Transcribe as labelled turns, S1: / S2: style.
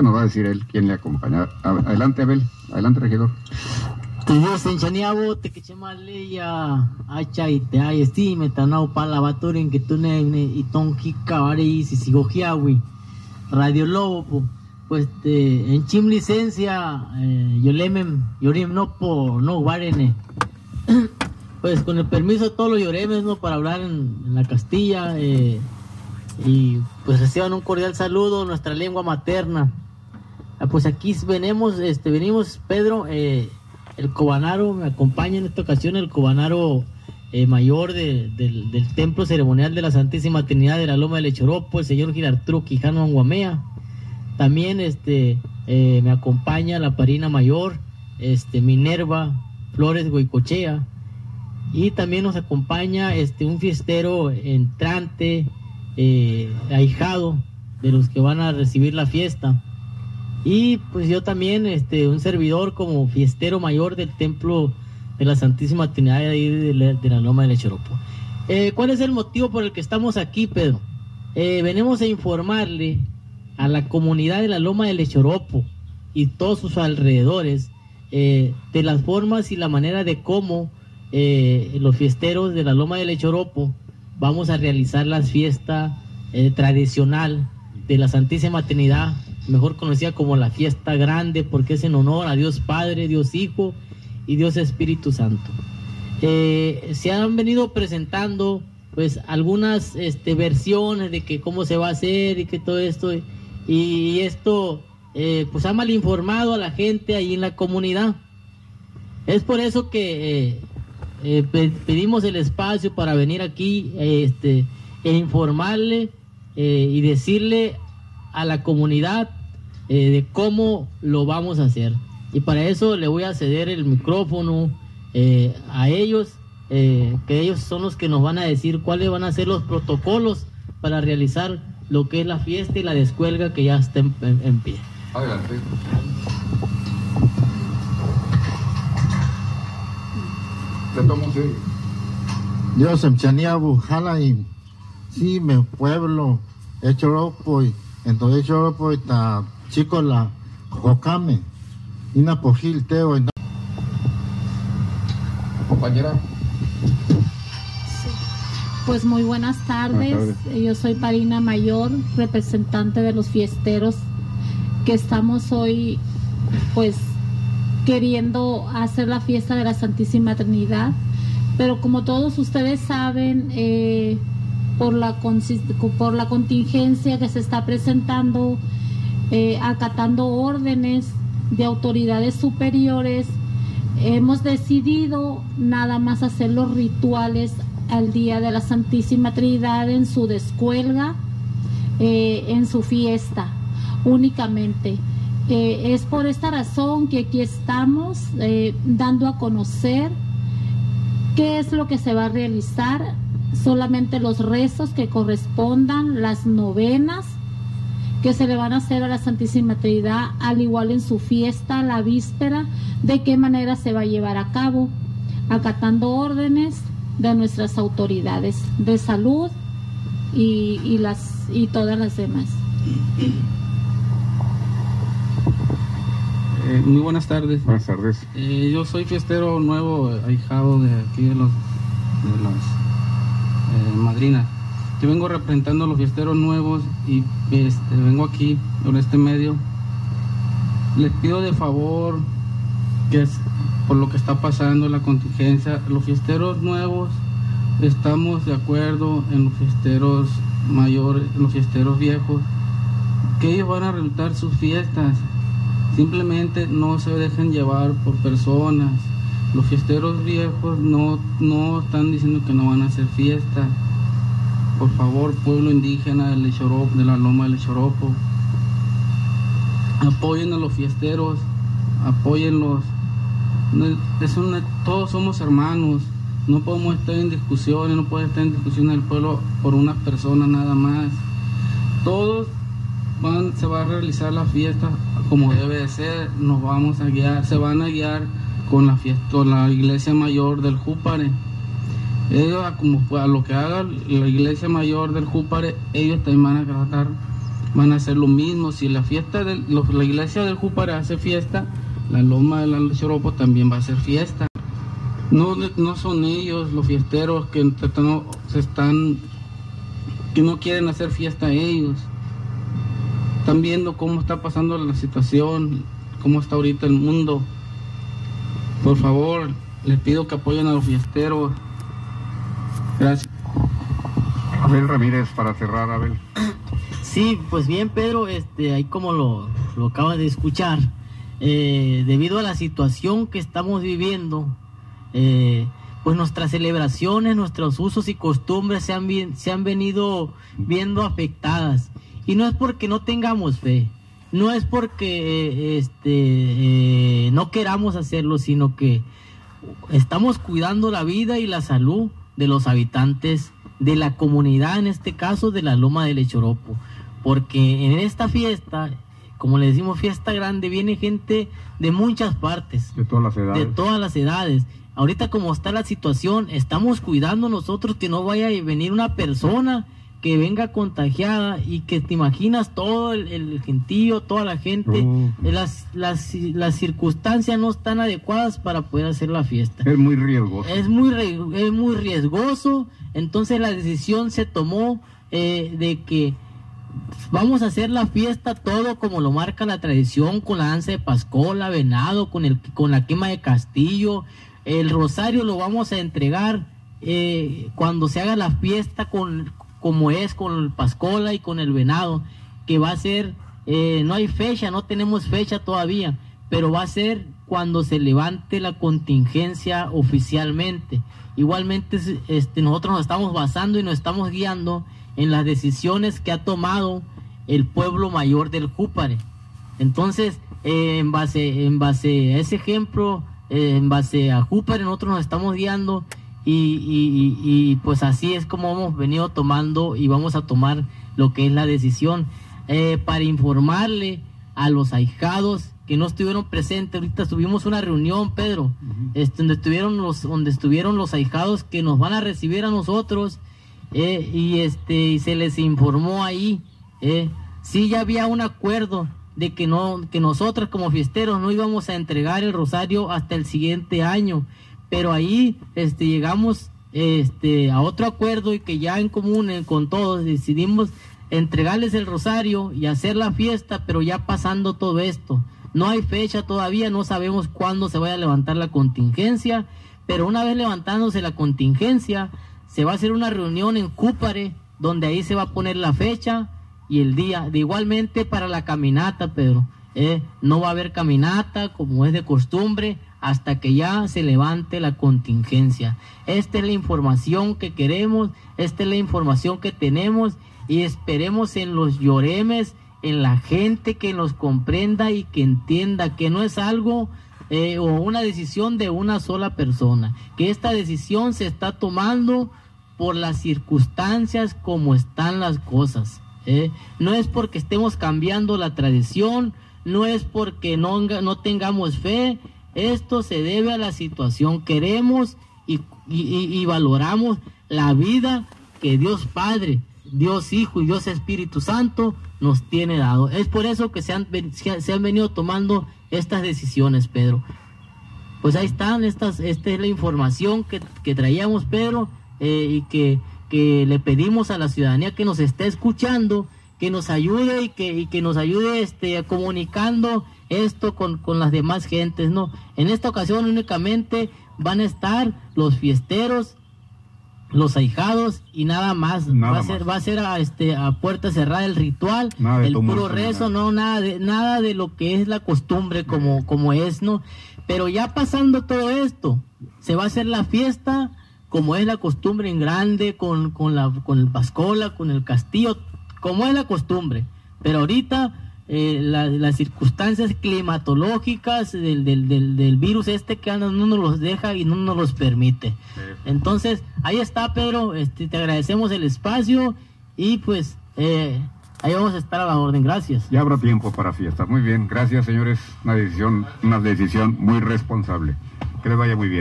S1: ahorita nos va a decir él quién le acompaña. Adelante, Abel. Adelante, regidor.
S2: Te Dios en Chaniabo, te que chema leya, acha y te hay estime, tanao pala batoren que tú ne y ton jicabare y si sigo Radio Lobo, pues te, en chim licencia, eh, yo lemem, yorim no po, no guarene. Pues con el permiso de todos los lloremes, ¿no? Para hablar en, la Castilla, eh, y pues reciban un cordial saludo, nuestra lengua materna. Ah, pues aquí venimos, este, venimos, Pedro, eh, el cobanaro, me acompaña en esta ocasión el cobanaro eh, mayor del, templo ceremonial de la Santísima Trinidad de la Loma del Echoropo, el señor Girarturo Quijano Anguamea. También este, eh, me acompaña la parina mayor, este, Minerva Flores Goicochea. Y también nos acompaña este, un fiestero entrante, ahijado de los que van a recibir la fiesta. Y pues yo también, este, un servidor como fiestero mayor del templo de la Santísima Trinidad de, la, Loma del Echoropo. Eh, ¿Cuál es el motivo por el que estamos aquí, Pedro? Eh, venimos a informarle a la comunidad de la Loma del Echoropo y todos sus alrededores de las formas y la manera de cómo los fiesteros de la Loma del Echoropo vamos a realizar la fiesta eh, tradicional de la Santísima Trinidad, mejor conocida como la fiesta grande, porque es en honor a Dios Padre, Dios Hijo y Dios Espíritu Santo. Eh, se han venido presentando pues algunas este, versiones de que cómo se va a hacer y que todo esto y, esto eh, pues ha mal informado a la gente ahí en la comunidad. Es por eso que eh, pedimos el espacio para venir aquí este, e informarle y decirle a la comunidad eh, de cómo lo vamos a hacer. Y para eso le voy a ceder el micrófono a ellos, que ellos son los que nos van a decir cuáles van a ser los protocolos para realizar lo que es la fiesta y la descuelga que ya está en pie. Adelante.
S3: Dios en Halaim, sí, mi pueblo, Echoropo, entonces Echoropo está chico la Jocame, Ina Pojil Teo.
S1: Compañera.
S4: Pues muy buenas tardes. buenas tardes. Yo soy Parina Mayor, representante de los fiesteros que estamos hoy, pues queriendo hacer la fiesta de la Santísima Trinidad, pero como todos ustedes saben, eh, por, la por la contingencia que se está presentando, eh, acatando órdenes de autoridades superiores, hemos decidido nada más hacer los rituales al día de la Santísima Trinidad en su descuelga, eh, en su fiesta únicamente. Eh, es por esta razón que aquí estamos dando a conocer qué es lo que se va a realizar, solamente los rezos que correspondan, las novenas que se le van a hacer a la Santísima Trinidad, al igual en su fiesta, la víspera, de qué manera se va a llevar a cabo, acatando órdenes de nuestras autoridades de salud y, las, y todas las demás.
S5: Eh, muy buenas tardes.
S1: Buenas tardes.
S5: Eh, yo soy fiestero nuevo, ahijado de aquí de, los, de las eh, madrinas. Yo vengo representando a los fiesteros nuevos y este, vengo aquí por este medio. Les pido de favor que es por lo que está pasando la contingencia, los fiesteros nuevos estamos de acuerdo en los fiesteros mayores, en los fiesteros viejos, que ellos van a realizar sus fiestas Simplemente no se dejen llevar por personas. Los fiesteros viejos no, no están diciendo que no van a hacer fiesta. Por favor, pueblo indígena del de la Loma del Echoropo, apoyen a los fiesteros, apóyenlos. Es todos somos hermanos, no podemos estar en discusiones, no puede estar en discusión el pueblo por una persona nada más. Todos van, se va a realizar la fiesta como debe de ser, nos vamos a guiar, se van a guiar con la fiesta, con la iglesia mayor del Júpare. Ellos, como a lo que haga la iglesia mayor del Júpare, ellos también van a tratar van a hacer lo mismo. Si la fiesta de la iglesia del Júpara hace fiesta, la loma del Choropo también va a hacer fiesta. No, no son ellos los fiesteros que no, se están que no quieren hacer fiesta ellos. Están viendo cómo está pasando la situación, cómo está ahorita el mundo. Por favor, les pido que apoyen a los fiesteros. Gracias.
S1: Abel Ramírez, para cerrar, Abel.
S2: Sí, pues bien, Pedro, este, ahí como lo, lo acabas de escuchar, eh, debido a la situación que estamos viviendo, eh, pues nuestras celebraciones, nuestros usos y costumbres se han, se han venido viendo afectadas. Y no es porque no tengamos fe, no es porque eh, este, no queramos hacerlo, sino que estamos cuidando la vida y la salud de los habitantes de la comunidad, en este caso de la Loma del Echoropo. Porque en esta fiesta, como le decimos fiesta grande, viene gente de muchas partes.
S1: De todas las edades.
S2: De todas las edades. Ahorita como está la situación, estamos cuidando nosotros que no vaya a venir una persona que venga contagiada y que te imaginas todo el, gentío, toda la gente, las, las, las, circunstancias no están adecuadas para poder hacer la fiesta.
S1: Es muy riesgoso.
S2: Es muy, es muy riesgoso, entonces la decisión se tomó eh, de que vamos a hacer la fiesta todo como lo marca la tradición, con la danza de Pascola, venado, con, el, con la quema de castillo, el rosario lo vamos a entregar eh, cuando se haga la fiesta con, como es con el Pascola y con el Venado, que va a ser, eh, no hay fecha, no tenemos fecha todavía, pero va a ser cuando se levante la contingencia oficialmente. Igualmente este, nosotros nos estamos basando y nos estamos guiando en las decisiones que ha tomado el pueblo mayor del Júpare. Entonces, eh, en, base, en base a ese ejemplo, eh, en base a Júpare, nosotros nos estamos guiando y, pues así es como hemos venido tomando y vamos a tomar lo que es la decisión eh, para informarle a los ahijados que no estuvieron presentes. Ahorita tuvimos una reunión, Pedro, este, donde estuvieron los donde estuvieron los ahijados que nos van a recibir a nosotros eh, y este y se les informó ahí. Eh, sí, ya había un acuerdo de que no que nosotros como fiesteros no íbamos a entregar el rosario hasta el siguiente año pero ahí este, llegamos este, a otro acuerdo y que ya en común eh, con todos decidimos entregarles el rosario y hacer la fiesta, pero ya pasando todo esto. No hay fecha todavía, no sabemos cuándo se vaya a levantar la contingencia, pero una vez levantándose la contingencia, se va a hacer una reunión en Cúpare, donde ahí se va a poner la fecha y el día. De igualmente para la caminata, Pedro. Eh, no va a haber caminata como es de costumbre, hasta que ya se levante la contingencia. Esta es la información que queremos, esta es la información que tenemos y esperemos en los lloremes, en la gente que nos comprenda y que entienda que no es algo eh, o una decisión de una sola persona, que esta decisión se está tomando por las circunstancias como están las cosas. ¿eh? No es porque estemos cambiando la tradición, no es porque no, no tengamos fe, esto se debe a la situación. Queremos y, valoramos la vida que Dios Padre, Dios Hijo y Dios Espíritu Santo nos tiene dado. Es por eso que se han, se han venido tomando estas decisiones, Pedro. Pues ahí están, estas, esta es la información que, traíamos, Pedro, eh, y que, que, le pedimos a la ciudadanía que nos esté escuchando, que nos ayude y que, y que nos ayude este, comunicando esto con, con las demás gentes, ¿no? En esta ocasión únicamente van a estar los fiesteros, los ahijados y nada más. va a ser, va a ser a, este, a puerta cerrada el ritual, el puro rezo, no, nada de, nada de lo que es la costumbre como, como es, ¿no? Pero ya pasando todo esto, se va a hacer la fiesta como es la costumbre en grande, con, con, la, con el Pascola, con el castillo, como es la costumbre. Pero ahorita eh, las circunstancias climatológicas del, del, del, virus este que no nos los deja y no nos los permite. Entonces, ahí está, Pedro, este, te agradecemos el espacio y pues eh, ahí vamos a estar a la orden. Gracias.
S1: Ya habrá tiempo para fiesta. Muy bien, gracias señores. Una decisión, una decisión muy responsable. Que les vaya muy bien.